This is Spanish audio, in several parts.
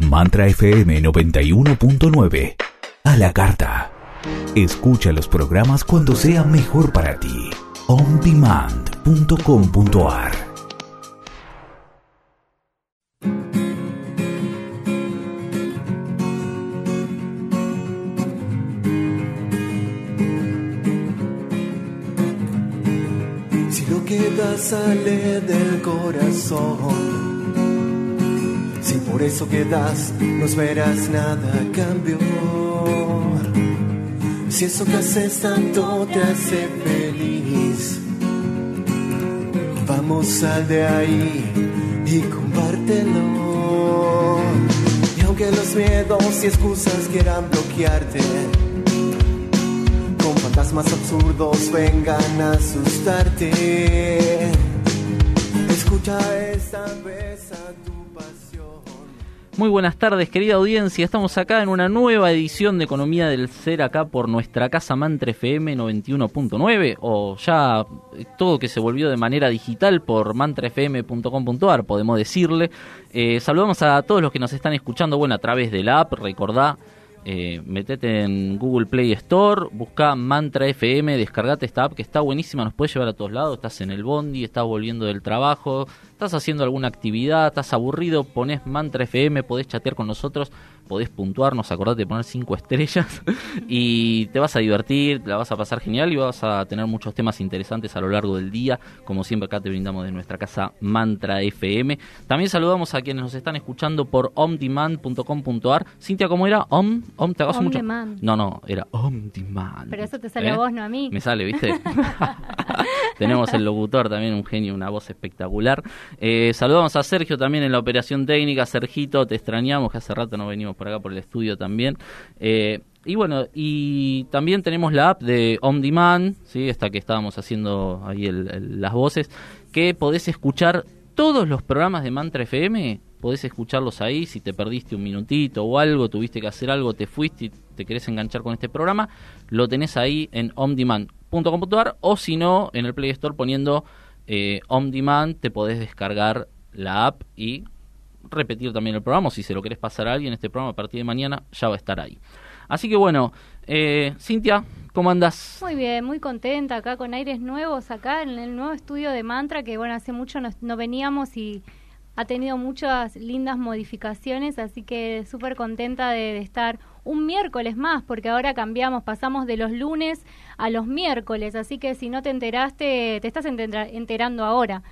Mantra FM 91.9. A la carta. Escucha los programas cuando sea mejor para ti. ondemand.com.ar Si lo que da sale del corazón si por eso quedas, no esperas nada a. Si eso que haces tanto te hace feliz, vamos sal de ahí y compártelo. Y aunque los miedos y excusas quieran bloquearte, con fantasmas absurdos vengan a asustarte. Escucha esta vez a tu muy buenas tardes, querida audiencia. Estamos acá en una nueva edición de Economía del Ser, acá por nuestra casa Mantra FM 91.9, o ya todo que se volvió de manera digital por mantrafm.com.ar, podemos decirle. Eh, saludamos a todos los que nos están escuchando, bueno, a través de la app, recordá. Eh, metete en Google Play Store, busca Mantra FM, descargate esta app que está buenísima, nos puede llevar a todos lados. Estás en el bondi, estás volviendo del trabajo, estás haciendo alguna actividad, estás aburrido, pones Mantra FM, podés chatear con nosotros, podés puntuarnos, acordate de poner cinco estrellas y te vas a divertir, la vas a pasar genial y vas a tener muchos temas interesantes a lo largo del día, como siempre acá te brindamos de nuestra casa Mantra FM. También saludamos a quienes nos están escuchando por omdemand.com.ar. Cintia, ¿cómo era? Om, om te hagas mucho. No, no, era Omdemand. Pero eso te sale a ¿Eh? vos, no a mí. Me sale, ¿viste? Tenemos el locutor también, un genio, una voz espectacular. Eh, saludamos a Sergio también en la operación técnica. Sergito, te extrañamos, que hace rato no venimos por acá por el estudio también. Eh, y bueno, y también tenemos la app de On Demand, ¿sí? esta que estábamos haciendo ahí las voces, que podés escuchar todos los programas de Mantra FM, podés escucharlos ahí, si te perdiste un minutito o algo, tuviste que hacer algo, te fuiste y te querés enganchar con este programa, lo tenés ahí en ondemand.com.ar o si no, en el Play Store poniendo eh, on demand te podés descargar la app y repetir también el programa. Si se lo querés pasar a alguien, este programa a partir de mañana ya va a estar ahí. Así que bueno, eh, Cintia, ¿cómo andas? Muy bien, muy contenta acá con aires nuevos, acá en el nuevo estudio de Mantra, que bueno, hace mucho no veníamos y ha tenido muchas lindas modificaciones, así que súper contenta de, estar un miércoles más, porque ahora cambiamos, pasamos de los lunes a los miércoles, así que si no te enteraste, te estás enterando ahora.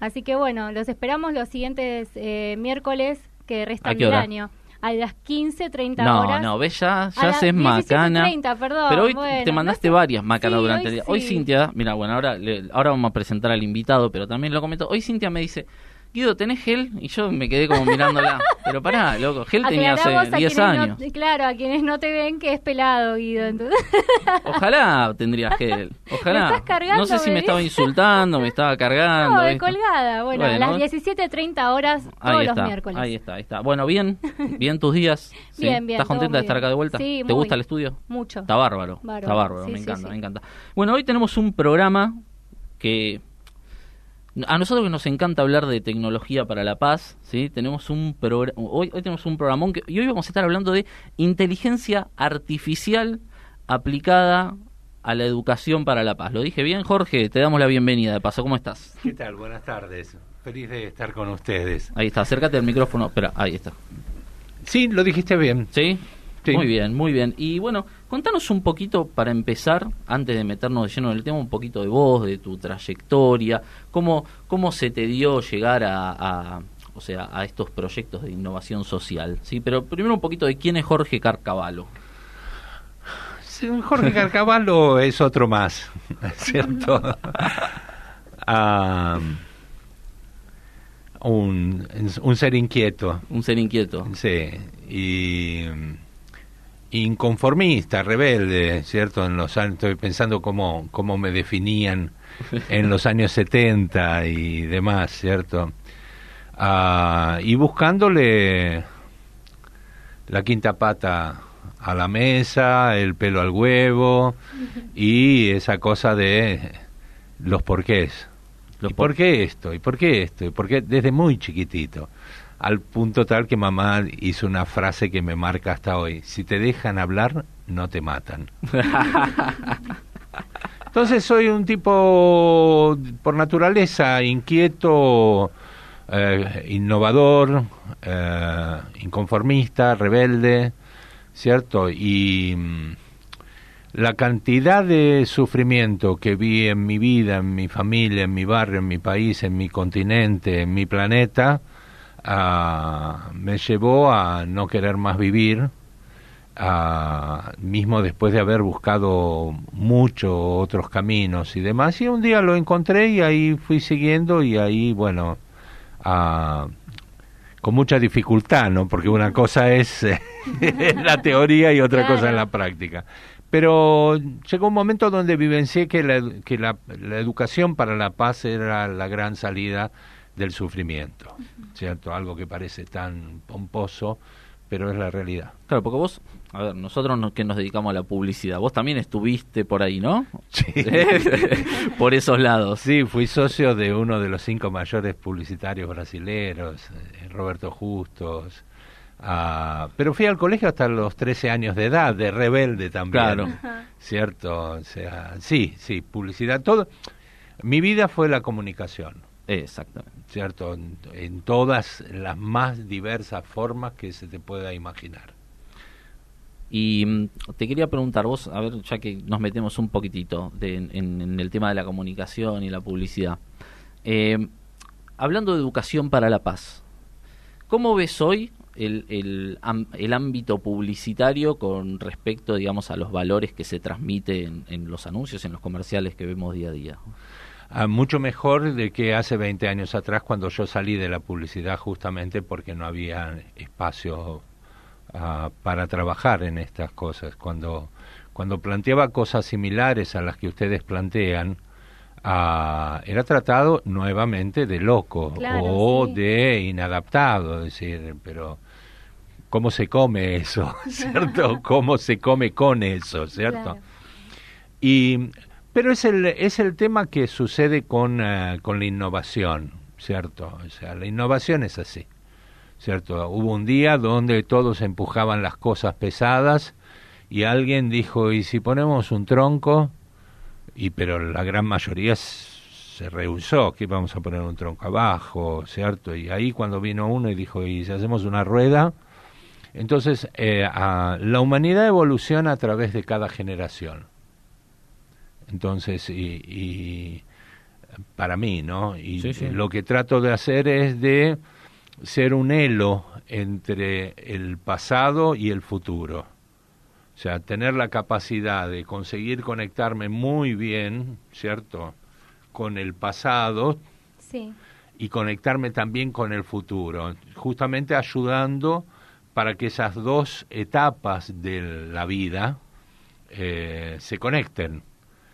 Así que bueno, los esperamos los siguientes eh, miércoles que restan del año a las 15, 30 horas. No, no, ves, ya, ya haces macana. perdón, pero hoy te mandaste varias macanas durante el día. Hoy Cintia, mira, bueno, ahora, ahora vamos a presentar al invitado, pero también lo comento. Hoy Cintia me dice, Guido, ¿tenés gel? Y yo me quedé como mirándola. Pero pará, loco, gel tenía hace 10 años. claro, a quienes no te ven que es pelado, Guido. Entonces. Ojalá tendría gel. Ojalá. no sé si me estaba insultando, me estaba cargando. No, de colgada. Bueno, a las 17.30 horas todos los miércoles. Ahí está, ahí está. Bueno, bien, bien tus días. Bien, bien. ¿Estás contenta de estar acá de vuelta? Sí, ¿Te gusta el estudio? Mucho. Está bárbaro. Está bárbaro, me encanta, me encanta. Bueno, hoy tenemos un programa que a nosotros que nos encanta hablar de tecnología para la paz, ¿sí? tenemos un hoy, hoy tenemos un programón que, y hoy vamos a estar hablando de inteligencia artificial aplicada a la educación para la paz. ¿Lo dije bien, Jorge? Te damos la bienvenida de paso. ¿Cómo estás? ¿Qué tal? Buenas tardes. Feliz de estar con ustedes. Ahí está, acércate al micrófono. Espera, ahí está. Sí, lo dijiste bien. ¿Sí? Muy bien, muy bien. Y bueno, contanos un poquito para empezar, antes de meternos de lleno en el tema, un poquito de vos, de tu trayectoria, cómo, cómo se te dio llegar a, o sea, a estos proyectos de innovación social. Sí, pero primero un poquito de quién es Jorge Carcavalo. Jorge Carcavalo es otro más, ¿cierto? Un, un ser inquieto. Un ser inquieto. Sí, y inconformista, rebelde, ¿cierto? En los años, estoy pensando cómo, cómo me definían en los años 70 y demás, ¿cierto? Ah, y buscándole la quinta pata a la mesa, el pelo al huevo y esa cosa de los porqués. ¿Y por qué esto? ¿Y por qué esto? ¿Y por qué? Desde muy chiquitito. Al punto tal que mamá hizo una frase que me marca hasta hoy. Si te dejan hablar, no te matan. Entonces soy un tipo por naturaleza inquieto, eh, innovador, eh, inconformista, rebelde, ¿cierto? Y mm, la cantidad de sufrimiento que vi en mi vida, en mi familia, en mi barrio, en mi país, en mi continente, en mi planeta, me llevó a no querer más vivir, mismo después de haber buscado muchos otros caminos y demás, y un día lo encontré y ahí fui siguiendo y ahí, bueno, con mucha dificultad, ¿no? Porque una cosa es la teoría y otra cosa es la práctica. Pero llegó un momento donde vivencié que, la, que la, la educación para la paz era la gran salida del sufrimiento, ¿cierto? Algo que parece tan pomposo, pero es la realidad. Claro, porque vos, a ver, nosotros que nos dedicamos a la publicidad, vos también estuviste por ahí, ¿no? Sí. por esos lados. Sí, fui socio de uno de los cinco mayores publicitarios brasileros, eh, Roberto Justos. Ah, pero fui al colegio hasta los 13 años de edad, de rebelde también. Claro. ¿Cierto? O sea, sí, sí, publicidad, todo. Mi vida fue la comunicación. Exactamente. ¿Cierto? En, todas las más diversas formas que se te pueda imaginar. Y mm, te quería preguntar vos, a ver, ya que nos metemos un poquitito en, el tema de la comunicación y la publicidad. Eh, hablando de educación para la paz, ¿cómo ves hoy el, el, el, ámbito publicitario con respecto, digamos, a los valores que se transmiten en los anuncios, en los comerciales que vemos día a día? Mucho mejor de que hace 20 años atrás cuando yo salí de la publicidad justamente porque no había espacio ah, para trabajar en estas cosas. Cuando, cuando planteaba cosas similares a las que ustedes plantean, ah, era tratado nuevamente de loco o de inadaptado, es decir, pero ¿cómo se come eso? ¿Cierto? ¿Cómo se come con eso? ¿Cierto? Y pero es el, es el tema que sucede con, eh, con la innovación, ¿cierto? O sea, la innovación es así, ¿cierto? Hubo un día donde todos empujaban las cosas pesadas y alguien dijo, ¿y si ponemos un tronco? Y pero la gran mayoría se rehusó, que vamos a poner un tronco abajo, ¿cierto? Y ahí cuando vino uno y dijo, ¿y si hacemos una rueda? Entonces, eh, la humanidad evoluciona a través de cada generación. Entonces, y, para mí, ¿no? Y lo que trato de hacer es de ser un elo entre el pasado y el futuro. O sea, tener la capacidad de conseguir conectarme muy bien, ¿cierto? Con el pasado sí. y conectarme también con el futuro, justamente ayudando para que esas dos etapas de la vida eh, se conecten.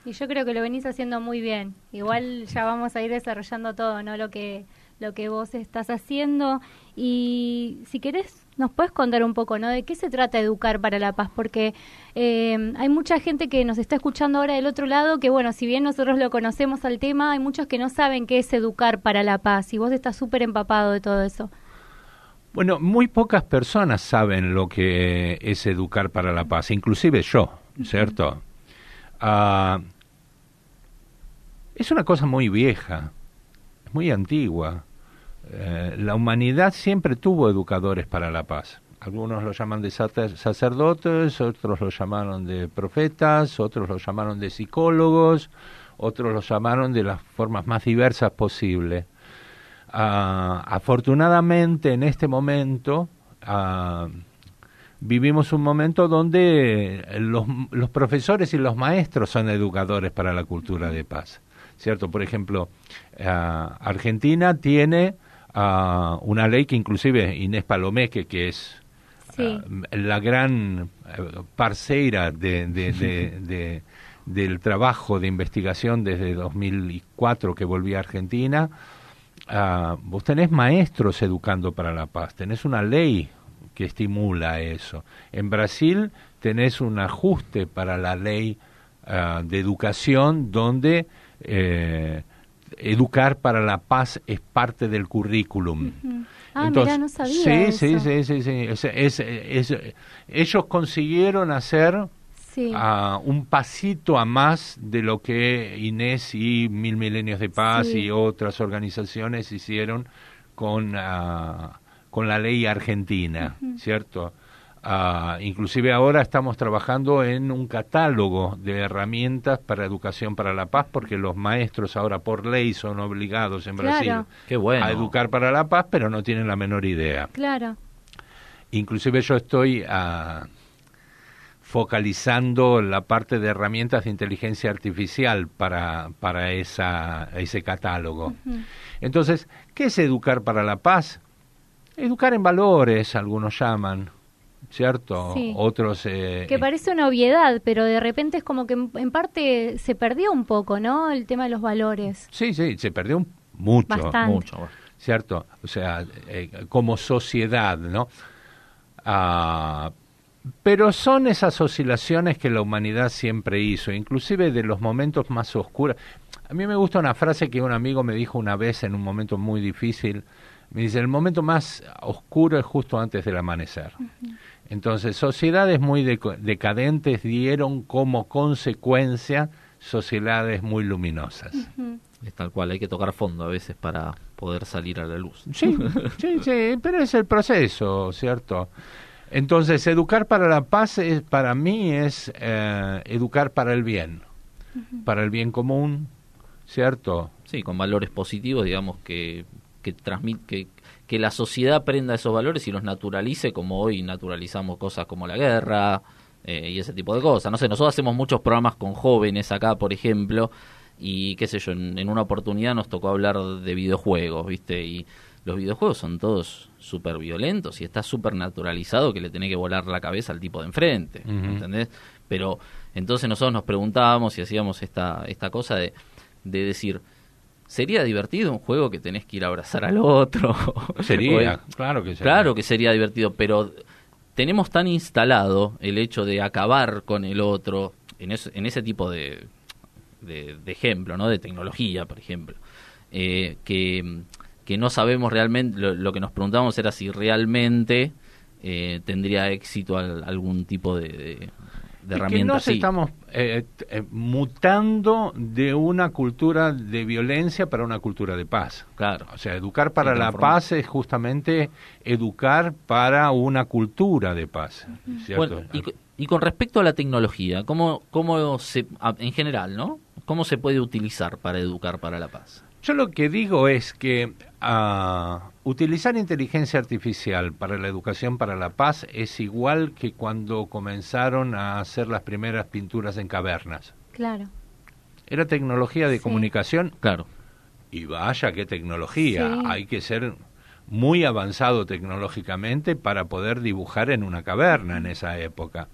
Y yo creo que lo venís haciendo muy bien. Igual ya vamos a ir desarrollando todo, ¿no? Lo que lo que vos estás haciendo y si querés nos puedes contar un poco, ¿no? De qué se trata educar para la paz, porque eh, hay mucha gente que nos está escuchando ahora del otro lado, que bueno, si bien nosotros lo conocemos al tema, hay muchos que no saben qué es educar para la paz y vos estás súper empapado de todo eso. Bueno, muy pocas personas saben lo que es educar para la paz, inclusive yo, ¿cierto? Ah, es una cosa muy vieja, muy antigua. Eh, la humanidad siempre tuvo educadores para la paz. Algunos lo llaman de sacerdotes, otros lo llamaron de profetas, otros lo llamaron de psicólogos, otros lo llamaron de las formas más diversas posibles. Ah, afortunadamente en este momento ah, vivimos un momento donde los, los profesores y los maestros son educadores para la cultura de paz. ¿cierto? Por ejemplo, Argentina tiene a una ley que inclusive Inés Palomeque, que es Sí. ah, la gran eh, parceira de, de- de- de- del trabajo de investigación desde 2004 que volví a Argentina, ah, vos tenés maestros educando para la paz, tenés una ley que estimula eso. En Brasil tenés un ajuste para la ley ah, de educación donde eh, educar para la paz es parte del currículum. Ah, mirá, no sabía sí, eso. sí, sí, sí, sí. Es- es- es- ellos consiguieron hacer Sí. ah, un pasito a más de lo que Inés y Mil Milenios de Paz Sí. y otras organizaciones hicieron con, ah, con la ley argentina, ¿cierto? Ah, inclusive ahora estamos trabajando en un catálogo de herramientas para educación para la paz, porque los maestros ahora por ley son obligados en Claro. Brasil Qué bueno. a educar para la paz, pero no tienen la menor idea. Claro. Inclusive yo estoy ah, focalizando la parte de herramientas de inteligencia artificial para, para esa, ese catálogo. Entonces, ¿qué es educar para la paz? Educar en valores, algunos llaman, ¿cierto? Sí. Otros... eh, Que parece una obviedad, pero de repente es como que en, en parte se perdió un poco, ¿no? El tema de los valores. Sí, sí, se perdió un- mucho. Bastante. Mucho. ¿cierto? O sea, eh, como sociedad, ¿no? Ah, pero son esas oscilaciones que la humanidad siempre hizo, inclusive de los momentos más oscuros. A mí me gusta una frase que un amigo me dijo una vez en un momento muy difícil. Me dice, el momento más oscuro es justo antes del amanecer. Entonces, sociedades muy decadentes dieron como consecuencia sociedades muy luminosas. Es tal cual, hay que tocar fondo a veces para poder salir a la luz. Sí, sí, sí, pero es el proceso, ¿cierto? Entonces, educar para la paz es, para mí es eh, educar para el bien, para el bien común, ¿cierto? Sí, con valores positivos, digamos, que, que, transmit, que, que la sociedad aprenda esos valores y los naturalice, como hoy naturalizamos cosas como la guerra eh, y ese tipo de cosas. No sé, nosotros hacemos muchos programas con jóvenes acá, por ejemplo, y qué sé yo, en, en una oportunidad nos tocó hablar de videojuegos, ¿viste? Y los videojuegos son todos súper violentos y está súper naturalizado que le tenés que volar la cabeza al tipo de enfrente, Ujú. ¿entendés? Pero entonces nosotros nos preguntábamos y hacíamos esta, esta cosa de, de decir, ¿sería divertido un juego que tenés que ir a abrazar al otro? Sería, O- claro que sería. Claro que sería divertido, pero tenemos tan instalado el hecho de acabar con el otro en, es- en ese tipo de, de, de ejemplo, ¿no? De tecnología, por ejemplo, eh, que, que no sabemos realmente, lo, lo que nos preguntamos era si realmente eh, tendría éxito al- algún tipo de, de, de Es que nos así. estamos eh, eh, mutando de una cultura de violencia para una cultura de paz. Claro. O sea, educar para Sí, la paz es justamente educar para una cultura de paz, ¿cierto? Bueno, y, co- y con respecto a la tecnología, ¿cómo, cómo se, en general, ¿no? ¿Cómo se puede utilizar para educar para la paz? Yo lo que digo es que ah, utilizar inteligencia artificial para la educación para la paz es igual que cuando comenzaron a hacer las primeras pinturas en cavernas. Claro. Era tecnología de Sí. comunicación Claro. y vaya qué tecnología. Sí. Hay que ser muy avanzado tecnológicamente para poder dibujar en una caverna en esa época.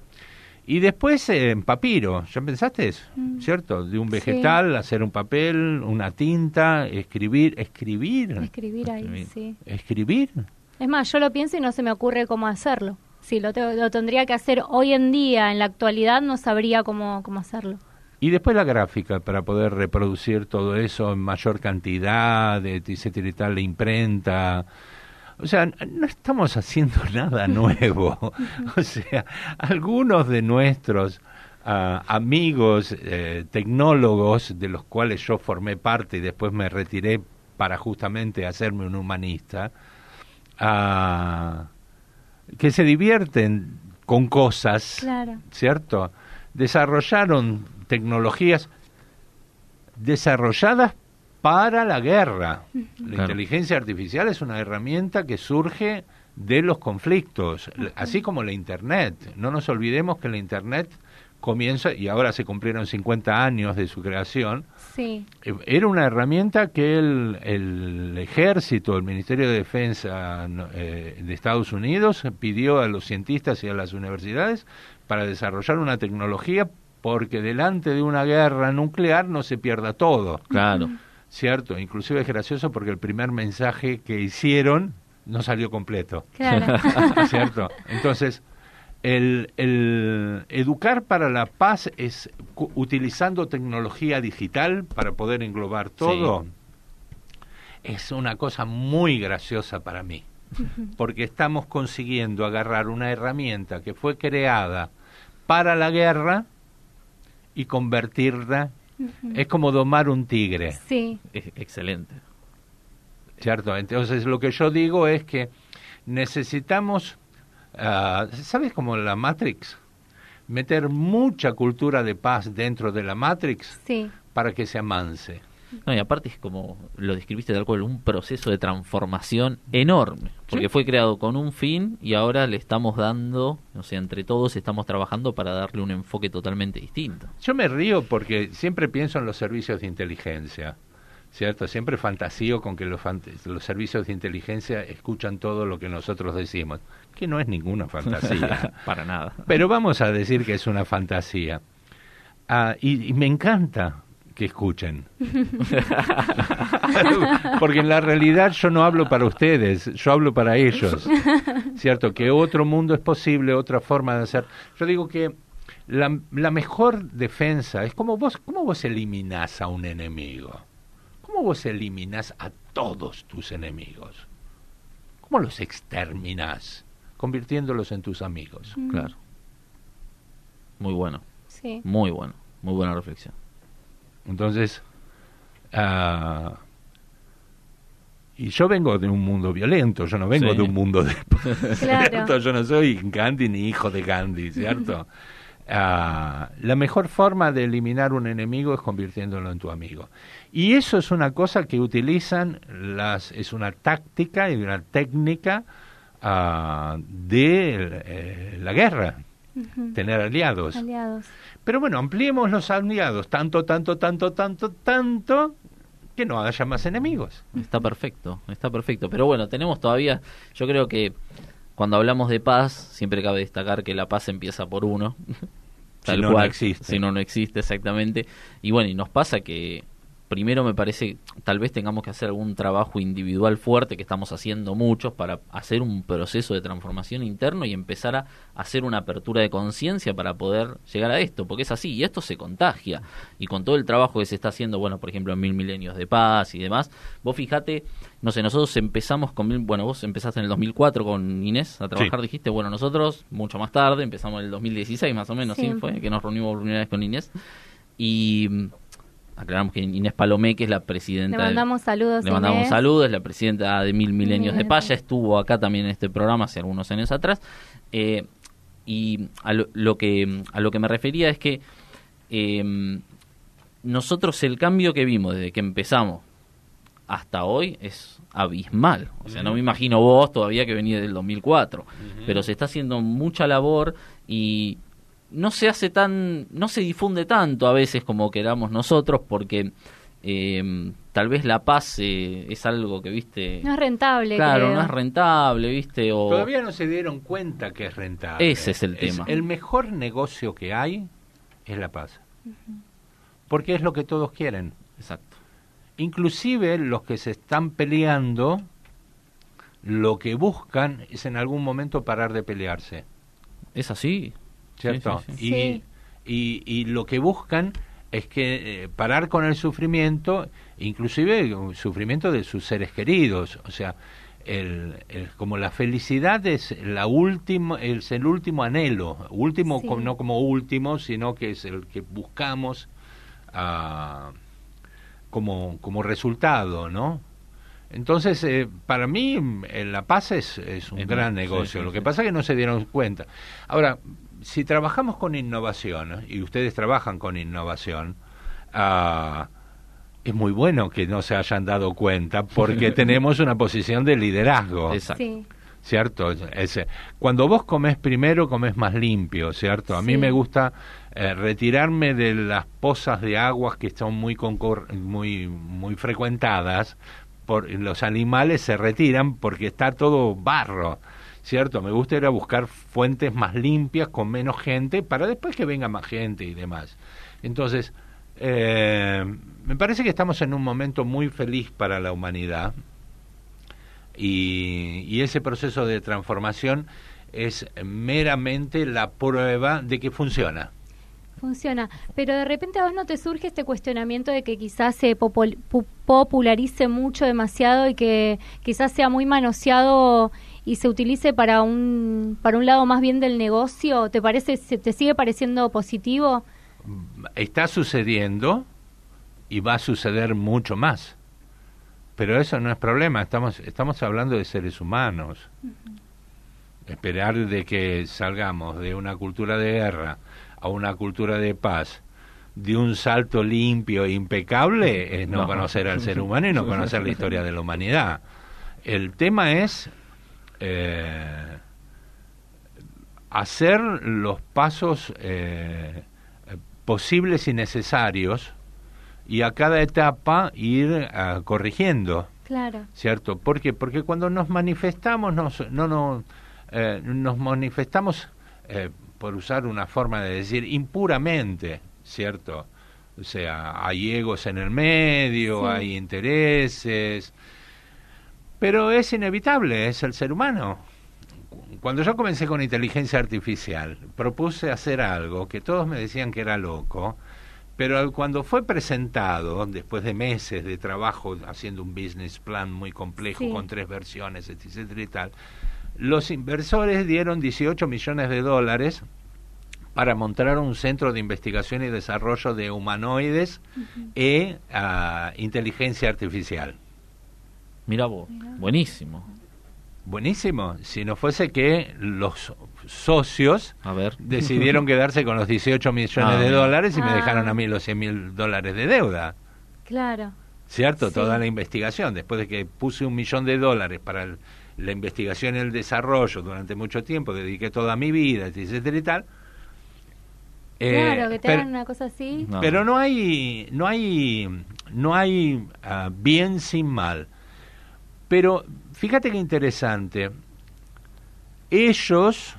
Y después en papiro, ¿ya pensaste eso? ¿Cierto? De un Sí. vegetal, hacer un papel, una tinta, escribir, escribir, Escribir ahí, Escribir. sí. escribir. Es más, yo lo pienso y no se me ocurre cómo hacerlo. Si lo, te- lo tendría que hacer hoy en día, en la actualidad, no sabría cómo, cómo hacerlo. Y después la gráfica para poder reproducir todo eso en mayor cantidad, etcétera, la imprenta. O sea, no estamos haciendo nada nuevo. o sea, algunos de nuestros ah, amigos eh, tecnólogos, de los cuales yo formé parte y después me retiré para justamente hacerme un humanista, ah, que se divierten con cosas Claro. ¿cierto? Desarrollaron tecnologías desarrolladas para la guerra. La Claro. inteligencia artificial es una herramienta que surge de los conflictos, así como la Internet. No nos olvidemos que la Internet comienza, y ahora se cumplieron 50 años de su creación, Sí. eh, era una herramienta que el, el ejército, el Ministerio de Defensa eh, de Estados Unidos pidió a los cientistas y a las universidades para desarrollar una tecnología porque delante de una guerra nuclear no se pierda todo, Claro. ¿Cierto? Inclusive es gracioso porque el primer mensaje que hicieron no salió completo. Claro. ¿cierto? Entonces, el, el educar para la paz es utilizando tecnología digital para poder englobar todo. Es una cosa muy graciosa para mí, porque estamos consiguiendo agarrar una herramienta que fue creada para la guerra y convertirla. Es como domar un tigre. Sí. Es excelente. ¿Cierto? Entonces lo que yo digo es que necesitamos, ah, ¿sabes como la Matrix? Meter mucha cultura de paz dentro de la Matrix Sí. para que se amance. No, y aparte es como lo describiste tal cual, un proceso de transformación enorme, porque Sí. fue creado con un fin y ahora le estamos dando, o sea, entre todos estamos trabajando para darle un enfoque totalmente distinto. Yo me río porque siempre pienso en los servicios de inteligencia, ¿cierto? Siempre fantasío con que los, los servicios de inteligencia escuchan todo lo que nosotros decimos, que no es ninguna fantasía. para nada. Pero vamos a decir que es una fantasía. Ah, y, y me encanta que escuchen. Porque en la realidad yo no hablo para ustedes, yo hablo para ellos. ¿Cierto? Que otro mundo es posible, otra forma de hacer. Yo digo que la, la mejor defensa es como vos, ¿cómo vos eliminás a un enemigo? ¿Cómo vos eliminás a todos tus enemigos? ¿Cómo los exterminás? Convirtiéndolos en tus amigos. Claro. Muy bueno, Sí. muy bueno, muy buena reflexión. Entonces, ah, y yo vengo de un mundo violento, yo no vengo Sí. de un mundo de... Claro. ¿cierto? Yo no soy Gandhi ni hijo de Gandhi, ¿cierto? Ah, la mejor forma de eliminar un enemigo es convirtiéndolo en tu amigo. Y eso es una cosa que utilizan las, es una táctica y una técnica ah, de eh, la guerra, tener aliados. Aliados. Pero bueno, ampliemos los aliados tanto, tanto, tanto, tanto, tanto, que no haya más enemigos. Está perfecto, está perfecto. Pero bueno, tenemos todavía, yo creo que cuando hablamos de paz, siempre cabe destacar que la paz empieza por uno. Si no, no existe. Si no, no existe, exactamente. Y bueno, y nos pasa que primero me parece, tal vez tengamos que hacer algún trabajo individual fuerte que estamos haciendo muchos para hacer un proceso de transformación interno y empezar a hacer una apertura de conciencia para poder llegar a esto, porque es así, y esto se contagia. Y con todo el trabajo que se está haciendo, bueno, por ejemplo, en Mil Milenios de Paz y demás, vos fijate, no sé, nosotros empezamos con, mil- bueno, vos empezaste en el 2004 con Inés a trabajar, Sí. dijiste, bueno, nosotros mucho más tarde, empezamos en el 2016 más o menos, ¿sí? Sí. Fue que nos reunimos por primera vez con Inés. Y aclaramos que Inés Palomé, que es la presidenta... Le mandamos saludos. le mandamos Inés. saludos, es la presidenta de Mil Milenios de Milenios. Paz, ya estuvo acá también en este programa hace algunos años atrás. Eh, y a lo, lo que, a lo que me refería es que eh, nosotros el cambio que vimos desde que empezamos hasta hoy es abismal. O sea, no me imagino vos todavía que venía del 2004, pero se está haciendo mucha labor y no se hace tan, no se difunde tanto a veces como queramos nosotros porque eh, tal vez la paz eh, es algo que, viste, No es rentable. claro, creo. no es rentable, viste, o Todavía no se dieron cuenta que es rentable. Ese es el tema. el mejor negocio que hay es la paz. Porque es lo que todos quieren. exacto. Inclusive los que se están peleando, lo que buscan es en algún momento parar de pelearse. Es así. ¿Cierto? Sí, sí, sí. Y, Sí. y, y lo que buscan es que eh, parar con el sufrimiento, inclusive un sufrimiento de sus seres queridos, o sea, el, el- como la felicidad es la última, es el último anhelo, último Sí. no como último, sino que es el que buscamos ah, como, como resultado, ¿no? Entonces, eh, para mí, eh, la paz es, es un Es gran sí, negocio. sí, Lo que sí. pasa es que no se dieron cuenta. Ahora, si trabajamos con innovación, y ustedes trabajan con innovación, ah, es muy bueno que no se hayan dado cuenta porque tenemos una posición de liderazgo. Exacto. Sí. ¿cierto? Es, cuando vos comes primero, comes más limpio, ¿cierto? A mí me gusta eh, retirarme de las pozas de aguas que están muy, muy, muy frecuentadas, por, los animales se retiran porque está todo barro. ¿Cierto? Me gusta ir a buscar fuentes más limpias, con menos gente, para después que venga más gente y demás. Entonces, eh, me parece que estamos en un momento muy feliz para la humanidad, y, ese proceso de transformación es meramente la prueba de que funciona. Funciona, pero de repente a vos no te surge este cuestionamiento de que quizás se popularice mucho, demasiado y que quizás sea muy manoseado y se utilice para un para un lado más bien del negocio. ¿Te parece te sigue pareciendo positivo? Está sucediendo y va a suceder mucho más. Pero eso no es problema, estamos, estamos hablando de seres humanos. Esperar de que salgamos de una cultura de guerra a una cultura de paz, de un salto limpio e impecable, es no, conocer al ser humano y no conocer la historia de la humanidad. El tema es eh, hacer los pasos eh, posibles y necesarios y a cada etapa ir ah, corrigiendo. Claro. ¿Cierto? ¿Por qué? Porque cuando nos manifestamos, nos, no, no, eh, nos manifestamos, eh, por usar una forma de decir, impuramente, ¿cierto? O sea, hay egos en el medio, hay intereses, pero es inevitable, es el ser humano. Cuando yo comencé con inteligencia artificial, propuse hacer algo que todos me decían que era loco, pero cuando fue presentado, después de meses de trabajo haciendo un business plan muy complejo con tres versiones, etcétera y tal, los inversores dieron 18 millones de dólares para montar un centro de investigación y desarrollo de humanoides e uh, inteligencia artificial. Mira vos, buenísimo. Buenísimo. Si no fuese que los socios decidieron quedarse con los 18 millones ah, de dólares y me dejaron a ah. mí los 100 mil dólares de deuda. Claro. ¿Cierto? Toda la investigación. Después de que puse un millón de dólares para la investigación y el desarrollo durante mucho tiempo, dediqué toda mi vida, etcétera y tal. Eh, claro, que te hagan una cosa así. Pero no hay, no hay, no hay ah, bien sin mal. Pero fíjate qué interesante. Ellos,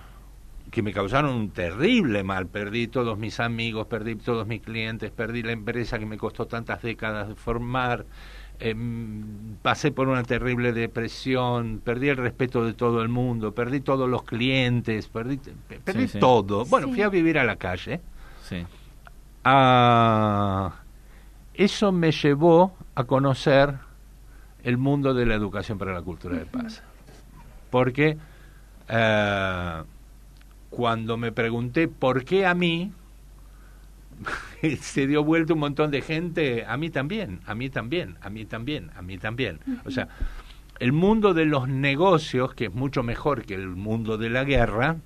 que me causaron un terrible mal, perdí todos mis amigos, perdí todos mis clientes, perdí la empresa que me costó tantas décadas de formar, em, pasé por una terrible depresión, perdí el respeto de todo el mundo, perdí todos los clientes, perdí, perdí todo. Bueno, fui a vivir a la calle. Ah, eso me llevó a conocer el mundo de la educación para la cultura de paz. Porque eh, cuando me pregunté por qué a mí, se dio vuelta un montón de gente, a mí también, a mí también, a mí también, a mí también. O sea, el mundo de los negocios, que es mucho mejor que el mundo de la guerra,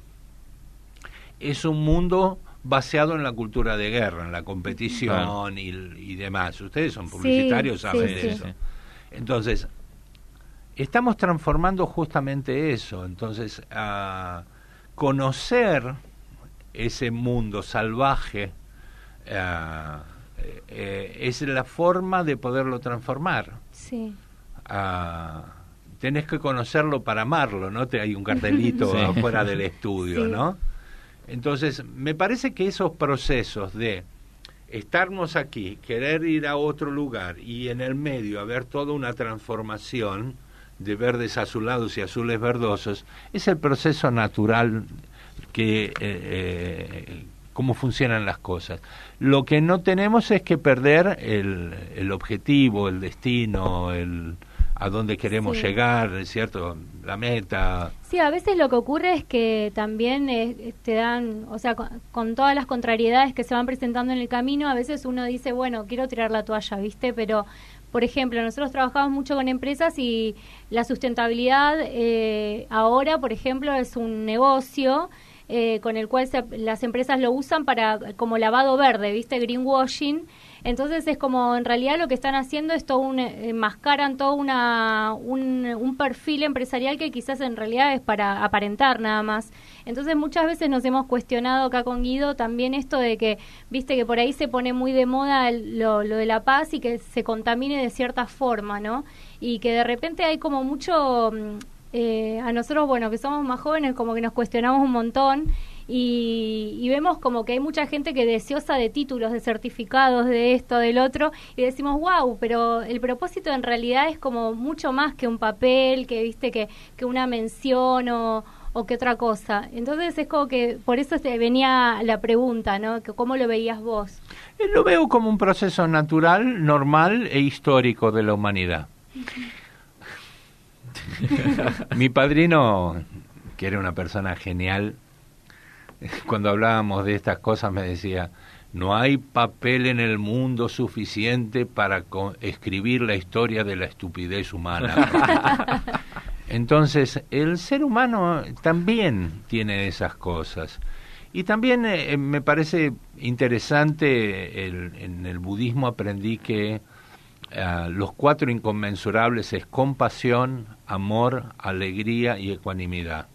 es un mundo basado en la cultura de guerra, en la competición y, demás. Ustedes son publicitarios, saben eso. Entonces, estamos transformando justamente eso. Entonces, a conocer ese mundo salvaje eh, eh, es la forma de poderlo transformar. Sí. tenés que conocerlo para amarlo, ¿no? Te, hay un cartelito afuera del estudio, ¿no? Entonces, me parece que esos procesos de estarnos aquí, querer ir a otro lugar y en el medio haber toda una transformación de verdes azulados y azules verdosos, es el proceso natural que eh, eh, cómo funcionan las cosas. Lo que no tenemos es que perder el, el objetivo, el destino, el, a dónde queremos llegar, ¿cierto? La meta. Sí, a veces lo que ocurre es que también eh, te dan, o sea, con, todas las contrariedades que se van presentando en el camino, a veces uno dice, bueno, quiero tirar la toalla, ¿viste? Pero, por ejemplo, nosotros trabajamos mucho con empresas y la sustentabilidad eh, ahora, por ejemplo, es un negocio eh, con el cual las empresas lo usan para como lavado verde, ¿viste? Greenwashing. Entonces es como en realidad lo que están haciendo es todo un, eh, enmascaran todo una, un, un, perfil empresarial que quizás en realidad es para aparentar nada más. Entonces muchas veces nos hemos cuestionado acá con Guido también esto de que, viste que por ahí se pone muy de moda lo, lo de la paz y que se contamine de cierta forma, ¿no? Y que de repente hay como mucho mm, eh, a nosotros, bueno, que somos más jóvenes, como que nos cuestionamos un montón y, vemos como que hay mucha gente que deseosa de títulos, de certificados, de esto, del otro, y decimos, wow, pero el propósito en realidad es como mucho más que un papel, que viste, que, que una mención o, o que otra cosa. Entonces es como que por eso te venía la pregunta, ¿no? ¿Cómo lo veías vos? Eh, lo veo como un proceso natural, normal e histórico de la humanidad. Mi padrino, que era una persona genial, cuando hablábamos de estas cosas me decía, no hay papel en el mundo suficiente para escribir la historia de la estupidez humana. Entonces, el ser humano también tiene esas cosas. Y también eh, me parece interesante, en el budismo aprendí que eh, los cuatro inconmensurables es compasión, amor, alegría y ecuanimidad.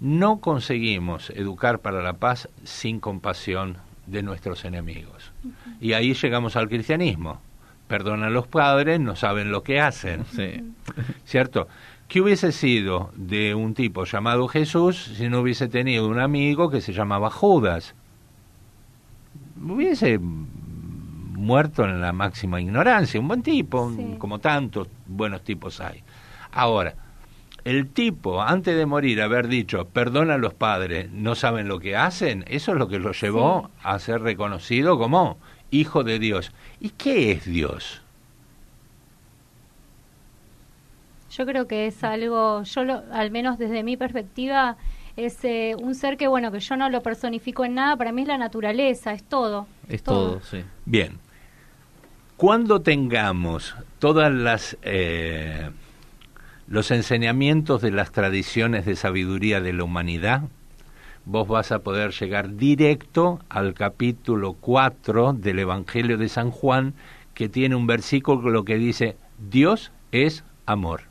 No conseguimos educar para la paz sin compasión de nuestros enemigos. Y ahí llegamos al cristianismo. Perdonan los padres, no saben lo que hacen. ¿Cierto? ¿Qué hubiese sido de un tipo llamado Jesús si no hubiese tenido un amigo que se llamaba Judas? Hubiese muerto en la máxima ignorancia, un buen tipo, como tantos buenos tipos hay. Ahora, el tipo, antes de morir, haber dicho, perdona a los padres, no saben lo que hacen, eso es lo que lo llevó a ser reconocido como hijo de Dios. ¿Y qué es Dios? Yo creo que es algo, yo al menos desde mi perspectiva, es eh, un ser que, bueno, que yo no lo personifico en nada, para mí es la naturaleza, es todo. Es todo, sí. Bien, cuando tengamos todas las eh, los enseñamientos de las tradiciones de sabiduría de la humanidad, vos vas a poder llegar directo al capítulo 4 del Evangelio de San Juan, que tiene un versículo que dice, Dios es amor.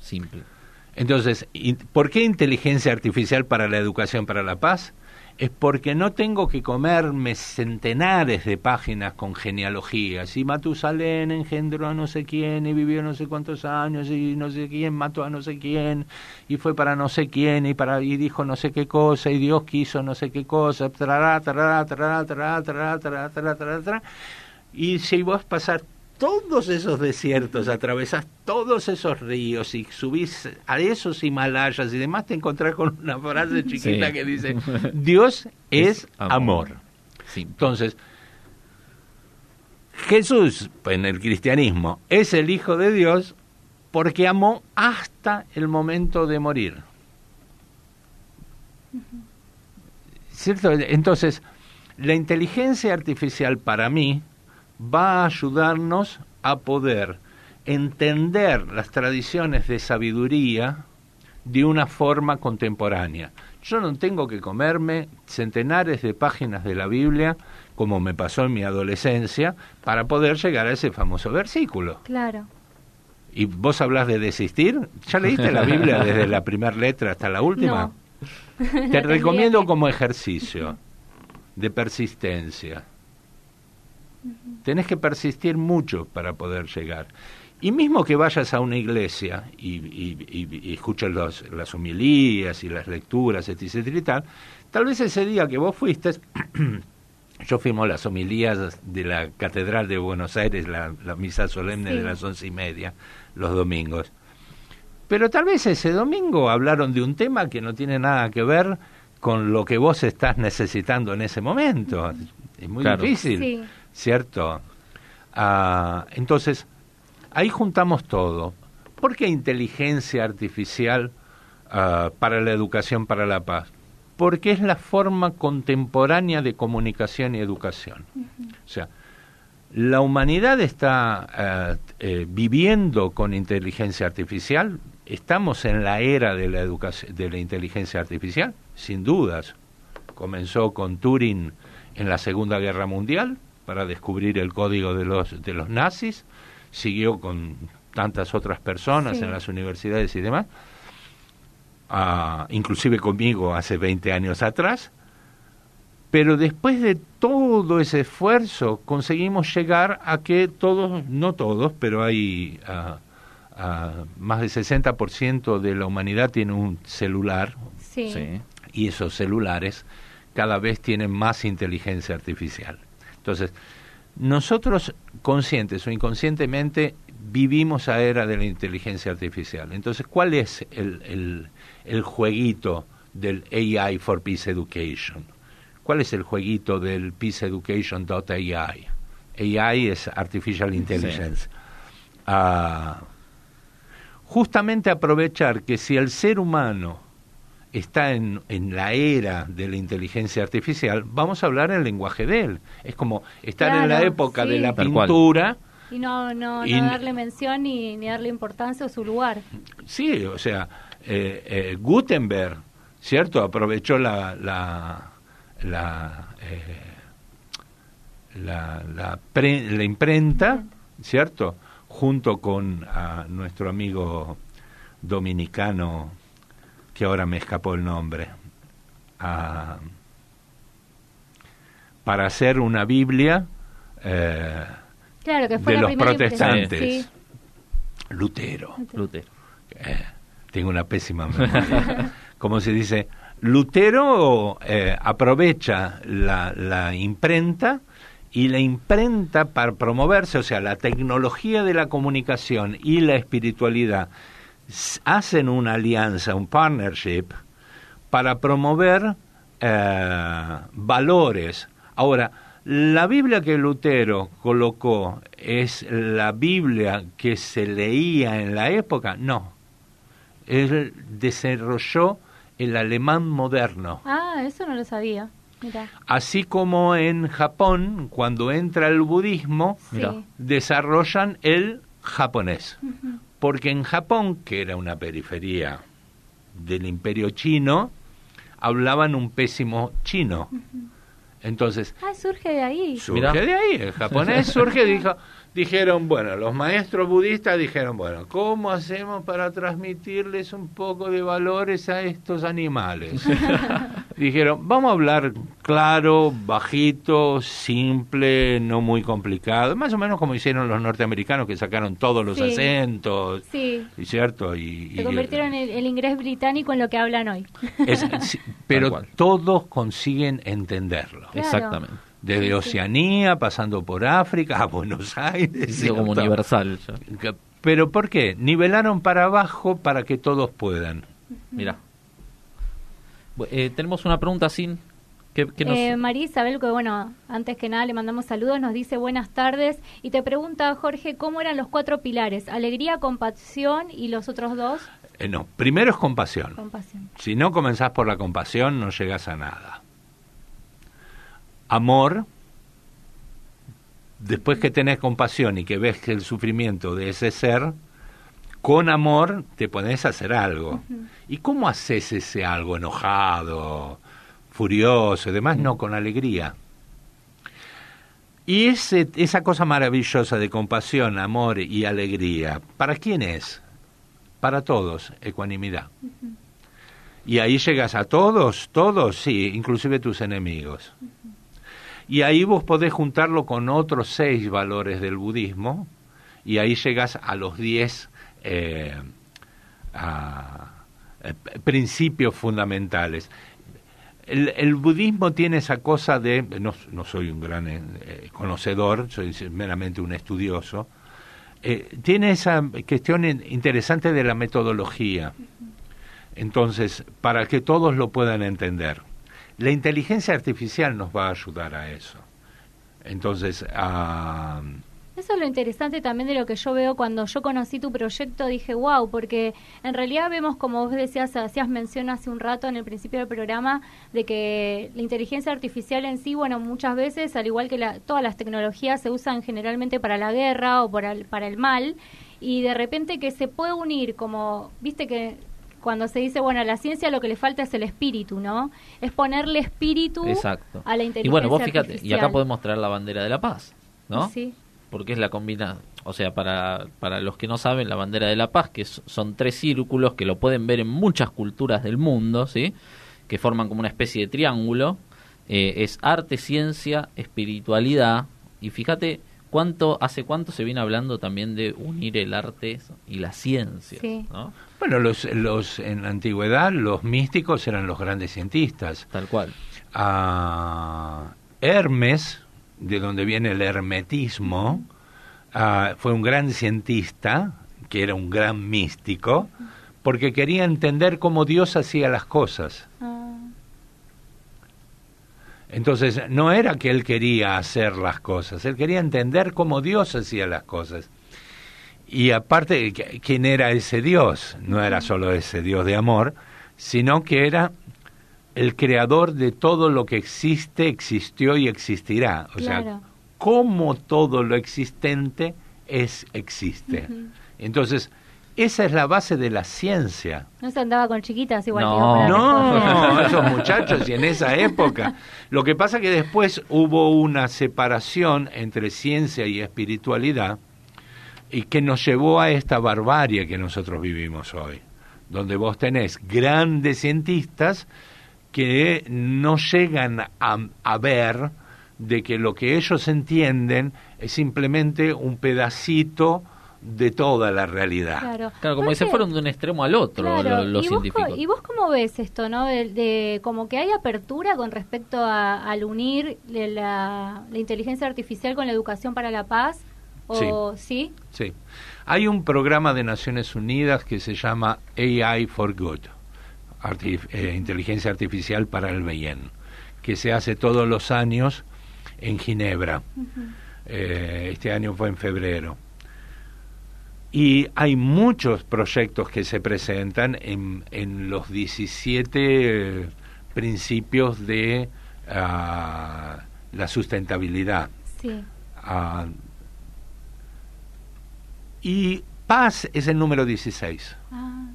Simple. Entonces, ¿por qué inteligencia artificial para la educación, para la paz? Es porque no tengo que comerme centenares de páginas con genealogías. Y Matusalén engendró a no sé quién y vivió no sé cuántos años y no sé quién mató a no sé quién y fue para no sé quién y para y dijo no sé qué cosa y Dios quiso no sé qué cosa. y si vos pasar todos esos desiertos, atravesás todos esos ríos y subís a esos Himalayas y demás, te encontrás con una frase chiquita que dice, Dios es, amor. Entonces, Jesús, en el cristianismo, es el Hijo de Dios porque amó hasta el momento de morir. ¿Cierto? Entonces, la inteligencia artificial para mí va a ayudarnos a poder entender las tradiciones de sabiduría de una forma contemporánea. Yo no tengo que comerme centenares de páginas de la Biblia, como me pasó en mi adolescencia, para poder llegar a ese famoso versículo. Claro. ¿Y vos hablas de desistir? ¿Ya leíste la Biblia desde la primera letra hasta la última? Te recomiendo como ejercicio de persistencia Tenés que persistir mucho para poder llegar. Y mismo que vayas a una iglesia y, y, escuches las homilías y las lecturas, etcétera y tal, tal vez ese día que vos fuiste, yo firmo las homilías de la Catedral de Buenos Aires, la, misa solemne de las once y media, los domingos. Pero tal vez ese domingo hablaron de un tema que no tiene nada que ver con lo que vos estás necesitando en ese momento. Es muy difícil. ¿Cierto? Ah, entonces, ahí juntamos todo. ¿Por qué inteligencia artificial ah, para la educación, para la paz? Porque es la forma contemporánea de comunicación y educación. O sea, la humanidad está ah, eh, viviendo con inteligencia artificial ¿Estamos en la era de la, educación, de la inteligencia artificial? Sin dudas. Comenzó con Turing en la Segunda Guerra Mundial para descubrir el código de los, de los nazis, siguió con tantas otras personas en las universidades y demás, ah, inclusive conmigo hace 20 años atrás, pero después de todo ese esfuerzo conseguimos llegar a que todos, no todos, pero hay ah, ah, más del 60% de la humanidad tiene un celular. Y esos celulares cada vez tienen más inteligencia artificial. Entonces, nosotros conscientes o inconscientemente vivimos a era de la inteligencia artificial. Entonces, ¿cuál es el, el, jueguito del AI for Peace Education? ¿Cuál es el jueguito del peaceeducation.ai? AI es Artificial Intelligence. Ah, justamente aprovechar que si el ser humano está en, en, la era de la inteligencia artificial, vamos a hablar el lenguaje de él. Es como estar en la época de la pintura. Y no, no, no darle mención ni, ni, darle importancia o su lugar. Sí, o sea, eh, eh, Gutenberg, ¿cierto? Aprovechó la, la, la, eh, la, la, la, imprenta, ¿cierto? Junto con a nuestro amigo dominicano que ahora me escapó el nombre, para hacer una Biblia eh, de los protestantes. Lutero. Lutero. Eh, tengo una pésima memoria. Como se dice, Lutero eh, aprovecha la, la imprenta y la imprenta para promoverse, o sea, la tecnología de la comunicación y la espiritualidad hacen una alianza, un partnership, para promover eh, valores. Ahora, la Biblia que Lutero colocó es la Biblia que se leía en la época, no. Él desarrolló el alemán moderno. Ah, eso no lo sabía. Así como en Japón, cuando entra el budismo, desarrollan el japonés porque en Japón, que era una periferia del imperio chino, hablaban un pésimo chino. Entonces... Ah, surge de ahí. Surge de ahí. El japonés surge, dijo, dijeron, bueno, los maestros budistas dijeron, bueno, ¿cómo hacemos para transmitirles un poco de valores a estos animales? dijeron, vamos a hablar claro, bajito, simple, no muy complicado, más o menos como hicieron los norteamericanos que sacaron todos los acentos, sí. ¿cierto? Y, Se convirtieron el, el, inglés británico en lo que hablan hoy. pero todos consiguen entenderlo. Exactamente desde Oceanía, pasando por África, a Buenos Aires. como universal. Pero ¿por qué? Nivelaron para abajo para que todos puedan. Mira. Eh, tenemos una pregunta sin... Que, eh, María Isabel, que bueno, antes que nada le mandamos saludos, nos dice buenas tardes y te pregunta, Jorge, ¿cómo eran los cuatro pilares? ¿Alegría, compasión y los otros dos? Eh, no, primero es compasión. compasión. Si no comenzás por la compasión, no llegas a nada amor, después que tenés compasión y que ves que el sufrimiento de ese ser, con amor te pones a hacer algo. ¿Y cómo haces ese algo enojado, furioso y demás? No, con alegría. Y ese, esa cosa maravillosa de compasión, amor y alegría, ¿para quién es? Para todos, ecuanimidad. Y ahí llegas a todos, todos, sí, inclusive tus enemigos. Y ahí vos podés juntarlo con otros seis valores del budismo y ahí llegas a los diez eh, eh, principios fundamentales. El, budismo tiene esa cosa de, no, no soy un gran eh, conocedor, soy meramente un estudioso, tiene esa cuestión interesante de la metodología. Entonces, para que todos lo puedan entender. La inteligencia artificial nos va a ayudar a eso. Entonces, a... Eso es lo interesante también de lo que yo veo cuando yo conocí tu proyecto, dije, wow, porque en realidad vemos, como vos decías, hacías mención hace un rato en el principio del programa, de que la inteligencia artificial en sí, bueno, muchas veces, al igual que la, todas las tecnologías, se usan generalmente para la guerra o para el, para el mal, y de repente que se puede unir como, viste que cuando se dice, bueno, a la ciencia lo que le falta es el espíritu, ¿no? Es ponerle espíritu Exacto. a la inteligencia Y bueno, vos fíjate, y acá podemos traer la bandera de la paz, ¿no? Sí, Porque es la combina, o sea, para, para los que no saben, la bandera de la paz, que son tres círculos que lo pueden ver en muchas culturas del mundo, ¿sí? Que forman como una especie de triángulo. eh, es arte, ciencia, espiritualidad. Y fíjate cuánto, hace cuánto se viene hablando también de unir el arte y la ciencia, Sí. ¿no? Bueno, los, los, en la antigüedad los místicos eran los grandes cientistas. Tal cual. a Hermes, de donde viene el hermetismo, ah, fue un gran cientista, que era un gran místico, porque quería entender cómo Dios hacía las cosas. Ah, Entonces, no era que él quería hacer las cosas, él quería entender cómo Dios hacía las cosas. Y aparte, ¿qui- ¿quién era ese Dios? No era solo ese Dios de amor, sino que era el creador de todo lo que existe, existió y existirá. O sea, cómo todo lo existente es existe. Entonces, esa es la base de la ciencia. no se andaba con chiquitas igual No. No, esos muchachos y en esa época. Lo que pasa que después hubo una separación entre ciencia y espiritualidad y que nos llevó a esta barbarie que nosotros vivimos hoy, donde vos tenés grandes cientistas que no llegan a, a ver de que lo que ellos entienden es simplemente un pedacito de toda la realidad. Claro, Claro, como que se fueron de un extremo al otro Claro, lo- los ¿y, vos, co- científicos. ¿y vos cómo ves esto, no? De, de- como que hay apertura con respecto a, al unir de la, la inteligencia artificial con la educación para la paz, o sí, Sí. Hay un programa de Naciones Unidas que se llama AI for Good, eh, inteligencia artificial para el bien, que se hace todos los años en Ginebra. Eh, este año fue en febrero. Y hay muchos proyectos que se presentan en, en los 17 eh, principios de ah, la sustentabilidad. sí, Ah, y paz es el número 16. ah,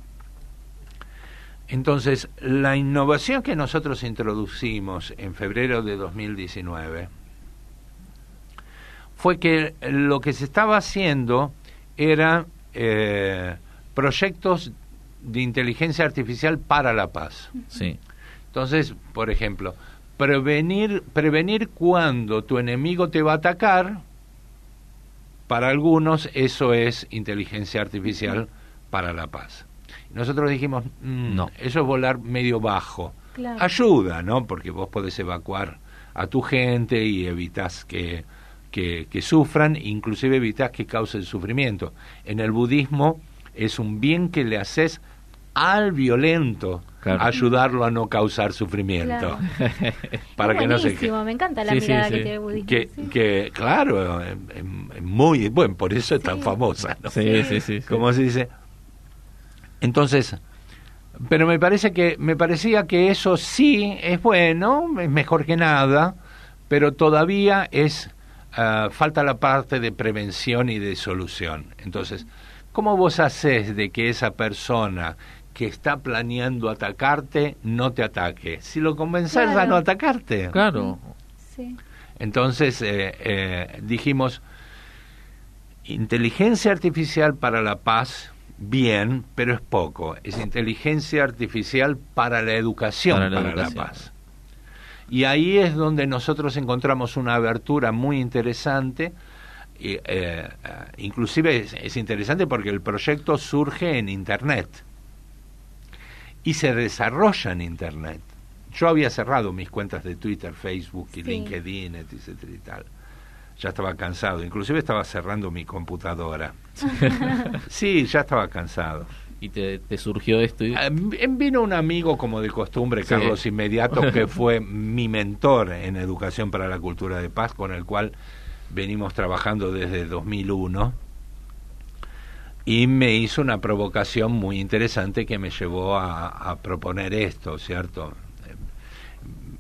Entonces, la innovación que nosotros introducimos en febrero de 2019 fue que lo que se estaba haciendo era eh, proyectos de inteligencia artificial para la paz. Sí. Entonces, por ejemplo, prevenir, prevenir cuando tu enemigo te va a atacar, para algunos eso es inteligencia artificial para la paz. Nosotros dijimos, mm, No. eso es volar medio bajo. claro. Ayuda, ¿no? Porque vos podés evacuar a tu gente y evitas que, que, que sufran, inclusive evitas que causen sufrimiento. En el budismo es un bien que le haces al violento, Claro. ayudarlo a no causar sufrimiento. Claro. Para Es que no se me encanta la Sí, mirada sí. que tiene el budismo. que, sí. que claro, es- muy bueno, por eso es tan famosa, ¿no? Sí, sí, sí. sí. como se dice. Entonces, pero me parece que me parecía que eso sí es bueno, es mejor que nada, pero todavía es ah, falta la parte de prevención y de solución. Entonces, ¿cómo vos haces de que esa persona que está planeando atacarte no te ataque? Si lo convences a no atacarte. Claro. Sí. Entonces eh, eh, dijimos, inteligencia artificial para la paz, bien, pero es poco. Es inteligencia artificial para la educación Para para la paz. Y ahí es donde nosotros encontramos una abertura muy interesante. eh, eh, inclusive es, es interesante porque el proyecto surge en Internet y se desarrolla en Internet. Yo había cerrado mis cuentas de Twitter, Facebook y Sí. LinkedIn, etcétera y tal. Ya estaba cansado, inclusive estaba cerrando mi computadora. sí, ya estaba cansado. Y te, te surgió esto. Y... Em- Vino un amigo como de costumbre, Sí. Carlos Inmediato, que fue mi mentor en Educación para la Cultura de Paz, con el cual venimos trabajando desde 2001. Y me hizo una provocación muy interesante que me llevó a, a proponer esto, ¿cierto?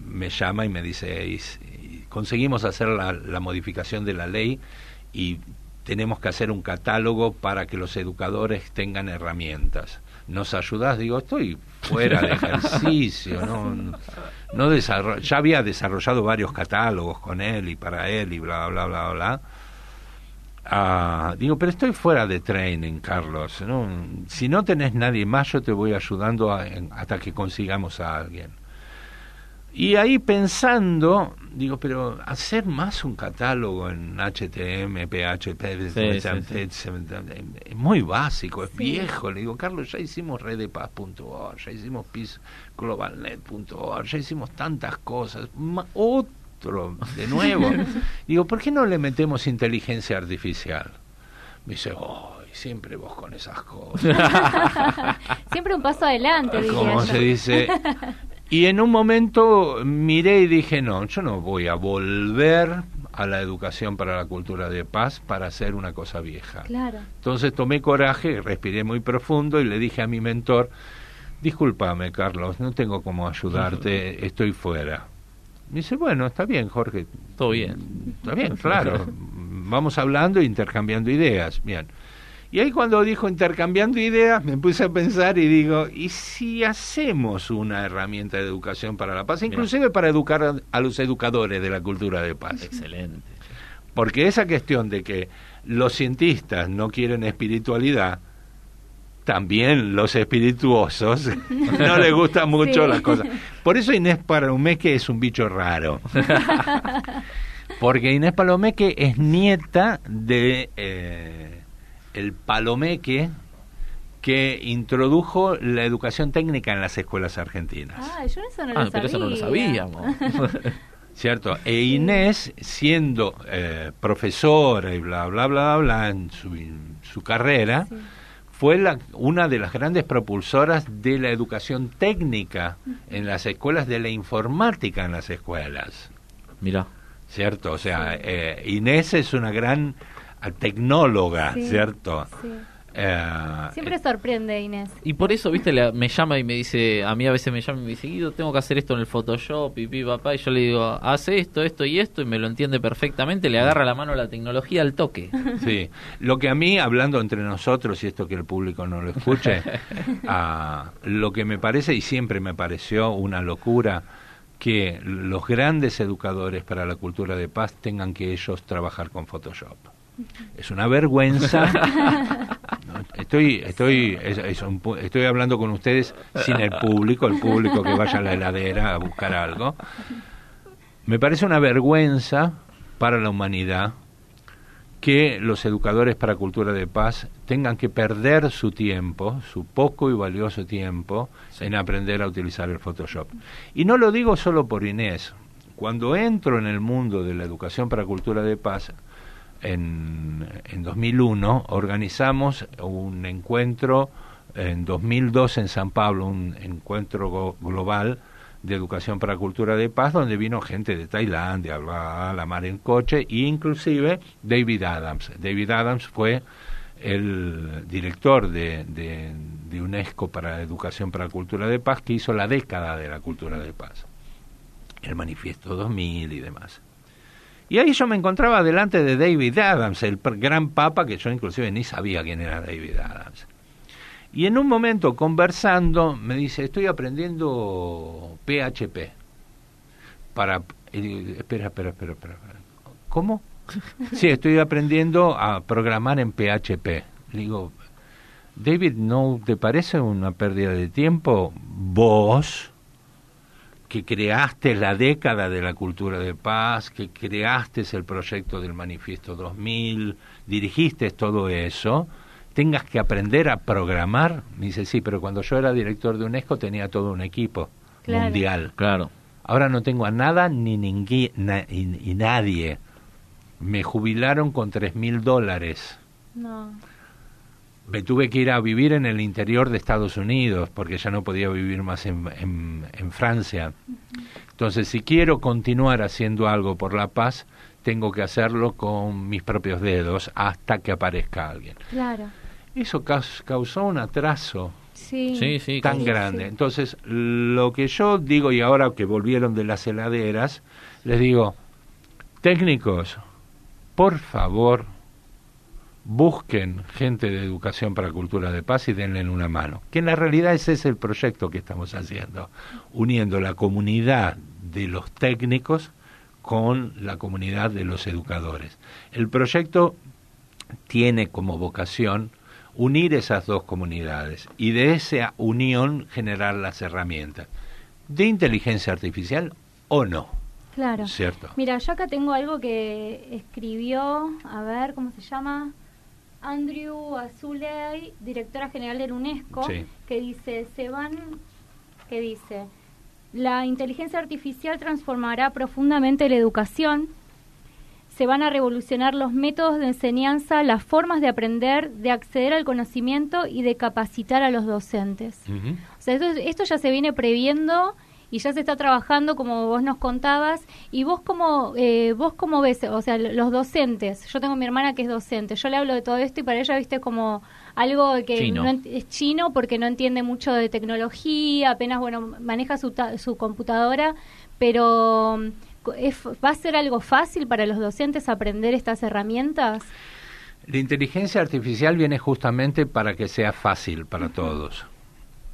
Me llama y me dice, "Y s- y conseguimos hacer la, la modificación de la ley y tenemos que hacer un catálogo para que los educadores tengan herramientas. ¿Nos ayudás? Digo, estoy fuera de ejercicio, no, no ya había desarrollado varios catálogos con él y para él y bla, bla, bla, bla. Ah, digo, pero estoy fuera de training, Carlos. ¿no? Si no tenés nadie más, yo te voy ayudando hasta que consigamos a alguien. Y ahí pensando, digo, pero hacer más un catálogo en HTML, PHP, es muy básico, es viejo. Le digo, Carlos, ya hicimos redepaz.org, ya hicimos peaceglobalnet.org, ya hicimos tantas cosas. Otro, de nuevo. digo, ¿por qué no le metemos inteligencia artificial? Me dice, oh, siempre vos con esas cosas. siempre un paso adelante, Como se dice, y en un momento miré y dije, no, yo no voy a volver a la educación para la cultura de paz para hacer una cosa vieja. Claro. Entonces tomé coraje, respiré muy profundo y le dije a mi mentor, discúlpame Carlos, no tengo cómo ayudarte, estoy fuera. Me dice, bueno, está bien Jorge. Todo bien. Está bien, claro. Vamos hablando e intercambiando ideas. Bien. Y ahí cuando dijo intercambiando ideas, me puse a pensar y digo, ¿y si hacemos una herramienta de educación para la paz? Inclusive para educar a, los educadores de la cultura de paz. Excelente. Porque esa cuestión de que los cientistas no quieren espiritualidad, también los espirituosos no les gustan mucho las cosas. Por eso Inés Palomeque es un bicho raro. Porque Inés Palomeque es nieta de... Eh, el palomeque que introdujo la educación técnica en las escuelas argentinas. Ah, yo eso no lo ah, pero eso no lo sabíamos. ¿Cierto? E Inés, siendo eh, profesora y bla, bla, bla, bla, en su, carrera, fue la, una de las grandes propulsoras de la educación técnica en las escuelas, de la informática en las escuelas. Mira. ¿Cierto? O sea, eh, Inés es una gran tecnóloga, ¿cierto? Eh, Siempre eh, sorprende Inés. Y por eso, viste, me llama y me dice, a mí a veces me llama y me dice, Guido, tengo que hacer esto en el Photoshop, y pi, papá, y yo le digo, hace esto, esto y esto, y me lo entiende perfectamente, le agarra la mano a la tecnología al toque. Sí, lo que a mí, hablando entre nosotros, y esto que el público no lo escuche, a, lo que me parece, y siempre me pareció una locura, que los grandes educadores para la cultura de paz tengan que ellos trabajar con Photoshop. Es una vergüenza. estoy, estoy, estoy hablando con ustedes sin el público, el público que vaya a la heladera a buscar algo. Me parece una vergüenza para la humanidad que los educadores para cultura de paz tengan que perder su tiempo, su poco y valioso tiempo, en aprender a utilizar el Photoshop. Y no lo digo solo por Inés. Cuando entro en el mundo de la educación para cultura de paz, en, en 2001 organizamos un encuentro en 2002 en San Pablo, un encuentro global de educación para cultura de paz, donde vino gente de Tailandia, a la mar en coche, e inclusive David Adams. David Adams fue el director de, de, de, UNESCO para Educación para Cultura de Paz, que hizo la década de la cultura de paz, el Manifiesto 2000 y demás. Y ahí yo me encontraba delante de David Adams, el gran papa que yo inclusive ni sabía quién era David Adams. Y en un momento conversando me dice, estoy aprendiendo PHP. Para... espera, espera, espera, espera. ¿Cómo? Sí, estoy aprendiendo a programar en PHP. Le digo, David, ¿no te parece una pérdida de tiempo? Vos que creaste la década de la cultura de paz, que creaste el proyecto del Manifiesto 2000, dirigiste todo eso, tengas que aprender a programar. Me dice, sí, pero cuando yo era director de UNESCO tenía todo un equipo mundial. Claro. Ahora no tengo a nada ni, ni, y nadie. Me jubilaron con tres mil dólares. No me tuve que ir a vivir en el interior de Estados Unidos porque ya no podía vivir más en, en, Francia. Entonces, si quiero continuar haciendo algo por la paz, tengo que hacerlo con mis propios dedos hasta que aparezca alguien. Claro. Eso causó un atraso sí. Sí, tan grande. Entonces, lo que yo digo, y ahora que volvieron de las heladeras, les digo, técnicos, por favor, busquen gente de educación para cultura de paz y denle una mano. Que en la realidad ese es el proyecto que estamos haciendo, uniendo la comunidad de los técnicos con la comunidad de los educadores. El proyecto tiene como vocación unir esas dos comunidades y de esa unión generar las herramientas de inteligencia artificial o no. Claro. ¿Cierto? Mira, yo acá tengo algo que escribió, a ver, ¿cómo se llama? Andrew Azuley, directora general de UNESCO, que dice, se van, que dice, la inteligencia artificial transformará profundamente la educación, se van a revolucionar los métodos de enseñanza, las formas de aprender, de acceder al conocimiento y de capacitar a los docentes. O sea, esto, esto ya se viene previendo y ya se está trabajando como vos nos contabas y vos como eh, vos cómo ves o sea los docentes yo tengo mi hermana que es docente yo le hablo de todo esto y para ella viste como algo que No es chino porque no entiende mucho de tecnología apenas bueno maneja su, su computadora pero va a ser algo fácil para los docentes aprender estas herramientas la inteligencia artificial viene justamente para que sea fácil para todos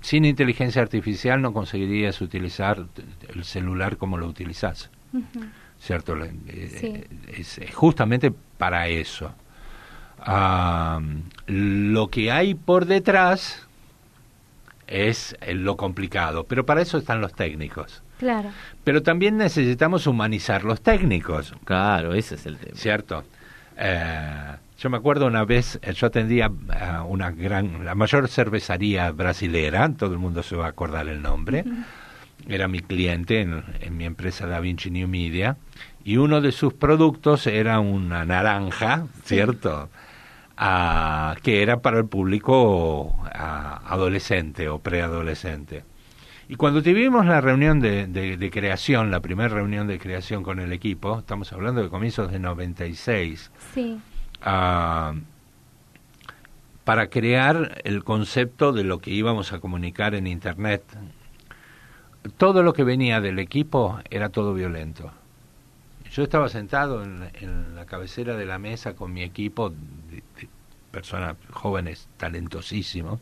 sin inteligencia artificial no conseguirías utilizar el celular como lo utilizas. ¿Cierto? Eh, es, justamente para eso. lo que hay por detrás es lo complicado, pero para eso están los técnicos. Claro. Pero también necesitamos humanizar los técnicos. Claro, ese es el tema. ¿Cierto? Eh, yo me acuerdo una vez, eh, yo atendía a una gran, la mayor cervecería brasilera, todo el mundo se va a acordar el nombre, era mi cliente en, mi empresa Da Vinci New Media, y uno de sus productos era una naranja, ¿cierto? Ah, que era para el público ah, adolescente o preadolescente. Y cuando tuvimos la reunión de, de creación, la primera reunión de creación con el equipo, estamos hablando de comienzos de 96, sí para crear el concepto de lo que íbamos a comunicar en Internet. Todo lo que venía del equipo era todo violento. Yo estaba sentado en, la cabecera de la mesa con mi equipo personas jóvenes talentosísimos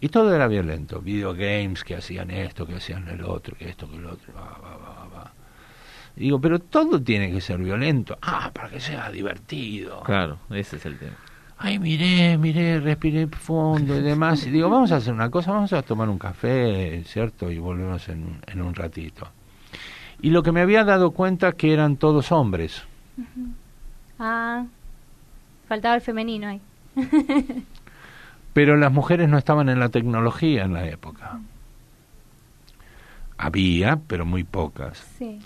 y todo era violento. Videogames que hacían esto, que hacían el otro, que esto, que el otro. Digo, pero todo tiene que ser violento. Ah, para que sea divertido. Claro, ese es el tema. Ay, miré, miré, respiré fondo y demás. Y digo, vamos a hacer una cosa, vamos a tomar un café, ¿cierto? Y volvemos en, en un ratito. Y lo que me había dado cuenta que eran todos hombres. Ah, faltaba el femenino ahí. pero las mujeres no estaban en la tecnología en la época. Había, pero muy pocas. Sí.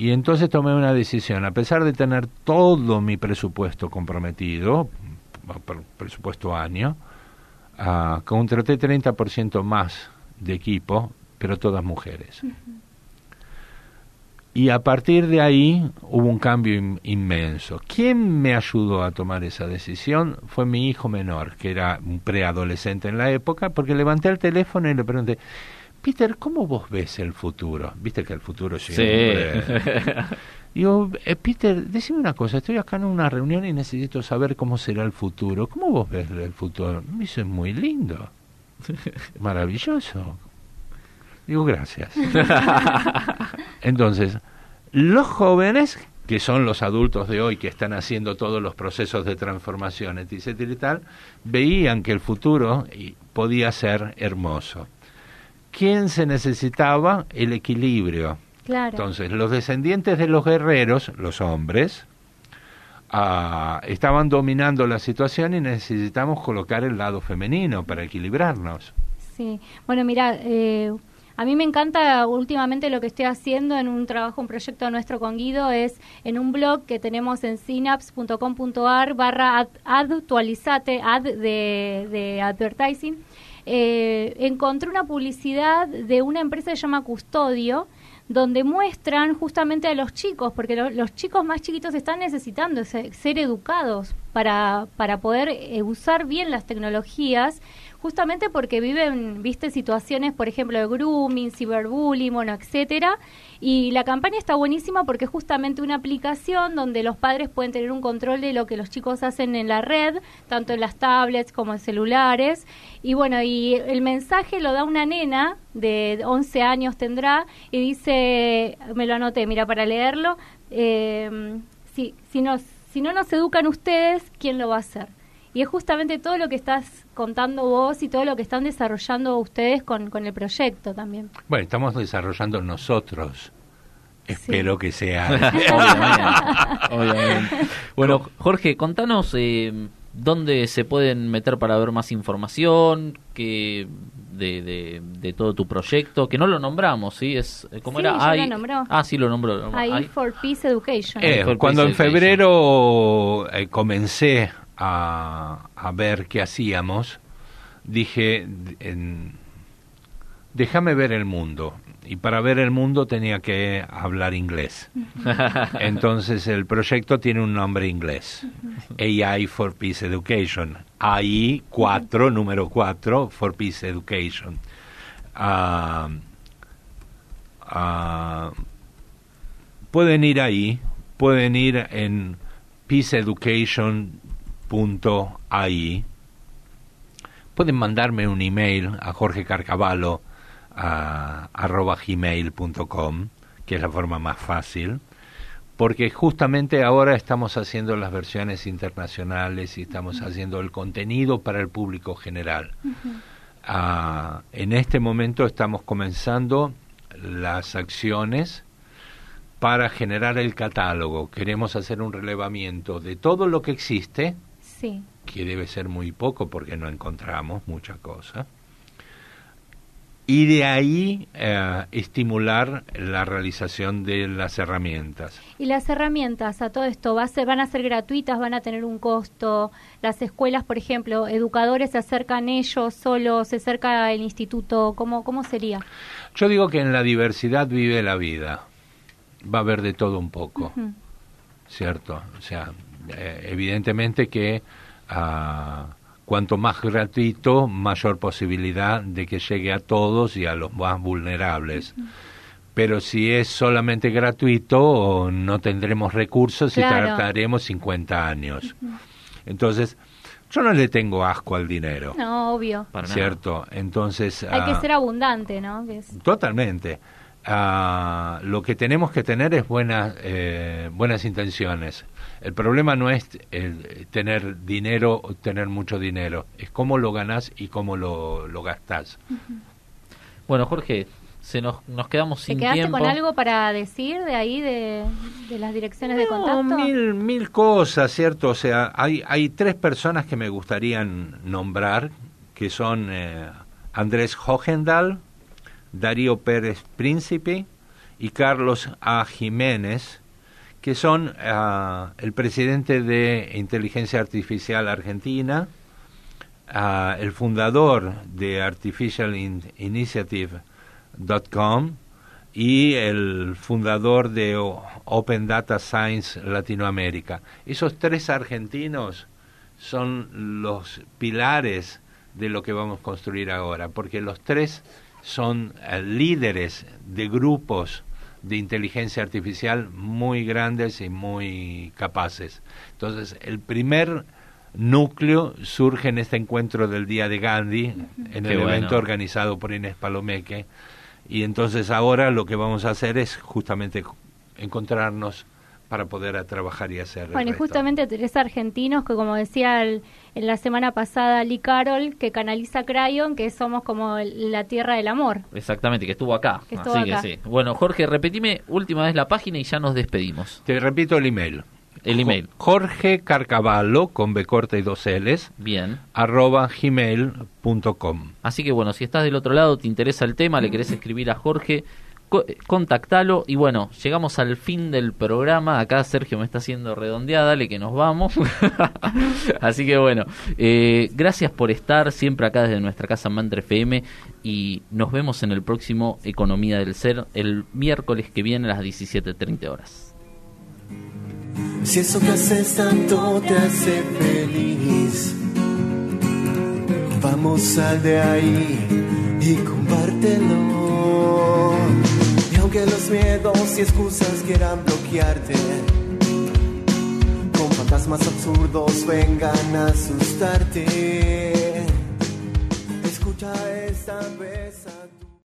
Y entonces tomé una decisión, a pesar de tener todo mi presupuesto comprometido, presupuesto año, uh, contraté 30% más de equipo, pero todas mujeres. Y a partir de ahí hubo un cambio inmenso. ¿Quién me ayudó a tomar esa decisión? Fue mi hijo menor, que era un preadolescente en la época, porque levanté el teléfono y le pregunté, Peter, ¿cómo vos ves el futuro? Viste que el futuro siempre... Sí. Digo, eh, Peter, decime una cosa, estoy acá en una reunión y necesito saber cómo será el futuro. ¿Cómo vos ves el futuro? Me dice, muy lindo, maravilloso. Digo, gracias. Entonces, los jóvenes, que son los adultos de hoy que están haciendo todos los procesos de transformación, etcétera y tal, veían que el futuro podía ser hermoso. ¿Quién se necesitaba? El equilibrio. Entonces, los descendientes de los guerreros, los hombres, ah, estaban dominando la situación y necesitamos colocar el lado femenino para equilibrarnos. Sí, bueno, mira, eh, a mí me encanta últimamente lo que estoy haciendo en un trabajo, un proyecto nuestro con Guido, es en un blog que tenemos en synapse.com.ar barra actualizate, ad de, de advertising eh, encontré una publicidad de una empresa que se llama Custodio, donde muestran justamente a los chicos, porque los chicos más chiquitos están necesitando ser, educados para, para poder eh, usar bien las tecnologías, justamente porque viven, viste, situaciones, por ejemplo, de grooming, ciberbullying, bueno, etcétera. Y la campaña está buenísima porque es justamente una aplicación donde los padres pueden tener un control de lo que los chicos hacen en la red, tanto en las tablets como en celulares. Y bueno, y el mensaje lo da una nena de 11 años tendrá y dice, me lo anoté, mira, para leerlo, eh, si, si, nos, si no nos educan ustedes, ¿quién lo va a hacer? Y es justamente todo lo que estás contando vos y todo lo que están desarrollando ustedes con, con el proyecto también. Bueno, estamos desarrollando nosotros. Espero que sea. obviamente, Bueno, Jorge, contanos eh, dónde se pueden meter para ver más información que de, de, todo tu proyecto, que no lo nombramos, ¿sí? Es, ¿Cómo era? Ah, sí, lo nombró. I for Peace Education. Eh, cuando en febrero eh, comencé a, ver qué hacíamos, dije, déjame ver el mundo. Y para ver el mundo tenía que hablar inglés. Entonces el proyecto tiene un nombre inglés. AI for Peace Education. AI 4, número 4, for Peace Education. Ah, ah, pueden ir ahí, pueden ir en Peace Education ahí Pueden mandarme un email a Jorge Carcavallo arroba gmail.com, que es la forma más fácil, porque justamente ahora estamos haciendo las versiones internacionales y estamos haciendo el contenido para el público general. Ah, en este momento estamos comenzando las acciones para generar el catálogo. Queremos hacer un relevamiento de todo lo que existe, que debe ser muy poco porque no encontramos mucha cosa. Y de ahí eh, estimular la realización de las herramientas. ¿Y las herramientas a todo esto va a van a ser gratuitas, van a tener un costo? Las escuelas, por ejemplo, educadores se acercan ellos solos, se acerca el instituto, ¿cómo, cómo sería? Yo digo que en la diversidad vive la vida. Va a haber de todo un poco, ¿cierto? O sea, eh, evidentemente que ah, cuanto más gratuito, mayor posibilidad de que llegue a todos y a los más vulnerables. Pero si es solamente gratuito, no tendremos recursos y trataremos 50 años. Entonces, yo no le tengo asco al dinero. No, obvio. ¿Cierto? Entonces... Hay que ah, ser abundante, ¿no? Totalmente. Ah, lo que tenemos que tener es buenas, eh, buenas intenciones. El problema no es el tener dinero o tener mucho dinero, es cómo lo ganás y cómo lo, lo gastás. Bueno, Jorge, se nos, nos quedamos sin ¿Te quedaste con algo para decir de ahí, de, las direcciones de contacto? Mil, mil cosas, ¿cierto? O sea, hay, hay tres personas que me gustarían nombrar, que son eh, Andrés Hogendal, Darío Pérez Príncipe y Carlos A. Jiménez, que son ah, el presidente de Inteligencia Artificial Argentina, ah, el fundador de artificialinitiative.com y el fundador de Open Data Science Latinoamérica. Esos tres argentinos son los pilares de lo que vamos a construir ahora, porque los tres son eh, líderes de grupos de inteligencia artificial muy grandes y muy capaces. Entonces, el primer núcleo surge en este encuentro del Día de Gandhi, en el evento organizado por Inés Palomeque, y entonces ahora lo que vamos a hacer es justamente encontrarnos para poder trabajar y hacer. Bueno, y justamente tres argentinos que, como decía en la semana pasada Lee Carol, que canaliza Crayon, que somos como la tierra del amor. Exactamente, que estuvo acá. Así que sí. Bueno, Jorge, repetime última vez la página y ya nos despedimos. Te repito el email. El email. Jorge Carcavallo, con B corta y dos L's. Bien. Arroba gmail.com. Así que bueno, si estás del otro lado, te interesa el tema, le querés escribir a Jorge, contactalo y bueno, llegamos al fin del programa. Acá Sergio me está haciendo redondeada, dale que nos vamos. Así que bueno, eh, gracias por estar siempre acá desde nuestra casa Mantra FM y nos vemos en el próximo Economía del Ser el miércoles que viene a las 17.30 horas. Si eso que haces tanto te hace feliz, vamos sal de ahí y compártelo. Aunque los miedos y excusas quieran bloquearte, con fantasmas absurdos vengan a asustarte. Escucha esta vez